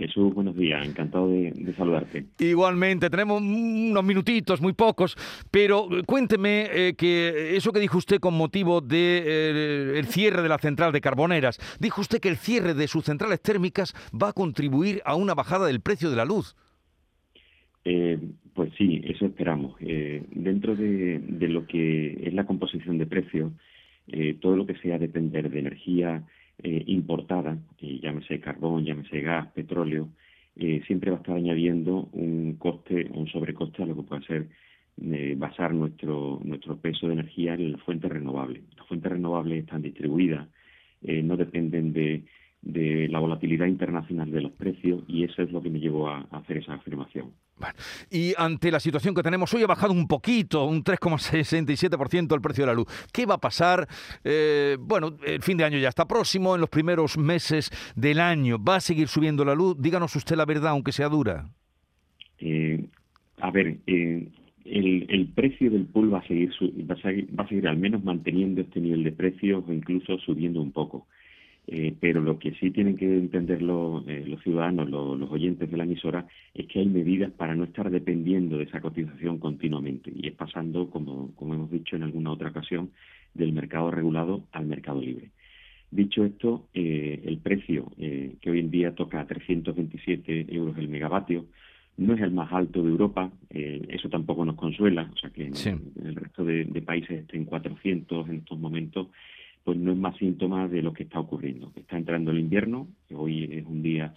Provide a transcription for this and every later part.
Jesús, buenos días, encantado de, saludarte. Igualmente, tenemos unos minutitos, muy pocos, pero cuénteme eh, que eso que dijo usted con motivo del de, eh, cierre de la central de Carboneras, dijo usted que el cierre de sus centrales térmicas va a contribuir a una bajada del precio de la luz. Eh, pues sí, eso esperamos. dentro de, lo que es la composición de precios, todo lo que sea depender de energía eh, importada, llámese carbón, llámese gas, petróleo, eh, siempre va a estar añadiendo un coste, un sobrecoste a lo que puede ser eh, basar nuestro, nuestro peso de energía en las fuentes renovables. Las fuentes renovables están distribuidas, no dependen de, de la volatilidad internacional de los precios y eso es lo que me llevó a, hacer esa afirmación. y ante la situación que tenemos hoy ha bajado un poquito, un 3,67% el precio de la luz. ¿Qué va a pasar? Eh, bueno, el fin de año ya está próximo, en los primeros meses del año. ¿Va a seguir subiendo la luz? Díganos usted la verdad, aunque sea dura. Eh, a ver, eh, el, precio del pool va a, seguir, va, a seguir, va a seguir al menos manteniendo este nivel de precios o incluso subiendo un poco. Eh, pero lo que sí tienen que entender los, eh, los ciudadanos, los, oyentes de la emisora, es que hay medidas para no estar dependiendo de esa cotización continuamente. Y es pasando, como, como hemos dicho en alguna otra ocasión, del mercado regulado al mercado libre. Dicho esto, eh, el precio que hoy en día toca a 327 euros el megavatio no es el más alto de Europa, eso tampoco nos consuela, o sea que en, el resto de, de países en 400 en estos momentos pues no es más síntoma de lo que está ocurriendo. Está entrando el invierno, hoy es un día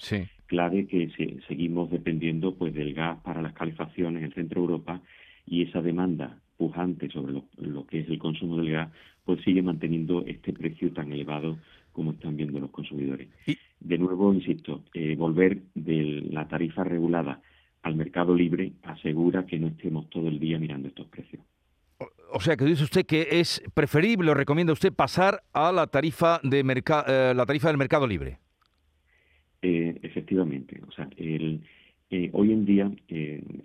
clave que seguimos dependiendo pues del gas para las calefacciones en Centro Europa y esa demanda pujante sobre lo, que es el consumo del gas pues sigue manteniendo este precio tan elevado como están viendo los consumidores. De nuevo, insisto, eh, volver de la tarifa regulada al mercado libre asegura que no estemos todo el día mirando estos precios. O sea, que dice usted que es preferible o recomienda usted pasar a la tarifa de eh, la tarifa del mercado libre. Eh, efectivamente, o sea, el, eh, hoy en día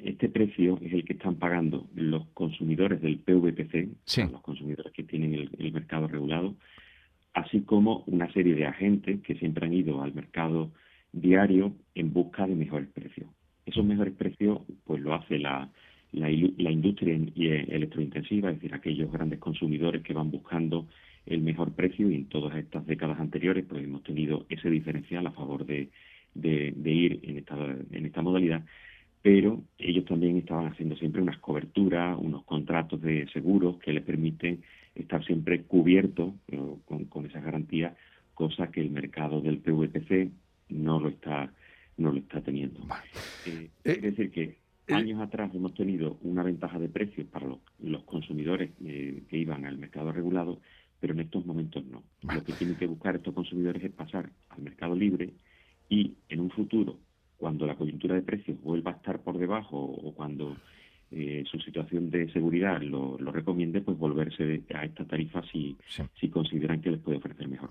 este precio es el que están pagando los consumidores del PVPC, los consumidores que tienen el, mercado regulado, así como una serie de agentes que siempre han ido al mercado diario en busca de mejores precios. Esos mejores precios, pues lo hace la la, industria electrointensiva, es decir, aquellos grandes consumidores que van buscando el mejor precio y en todas estas décadas anteriores pues hemos tenido ese diferencial a favor de, de, ir en esta, en esta modalidad, pero ellos también estaban haciendo siempre unas coberturas, unos contratos de seguros que les permiten estar siempre cubiertos eh, con, con esas garantías, cosa que el mercado del PVPC no lo está no lo está teniendo. Eh, es decir que eh, años atrás hemos tenido una ventaja de precios para los, consumidores eh, que iban al mercado regulado, pero en estos momentos no. Lo que tienen que buscar estos consumidores es pasar al mercado libre y en un futuro, cuando la coyuntura de precios vuelva a estar por debajo o cuando eh, su situación de seguridad lo, recomiende, pues volverse a esta tarifa si, si consideran que les puede ofrecer mejor.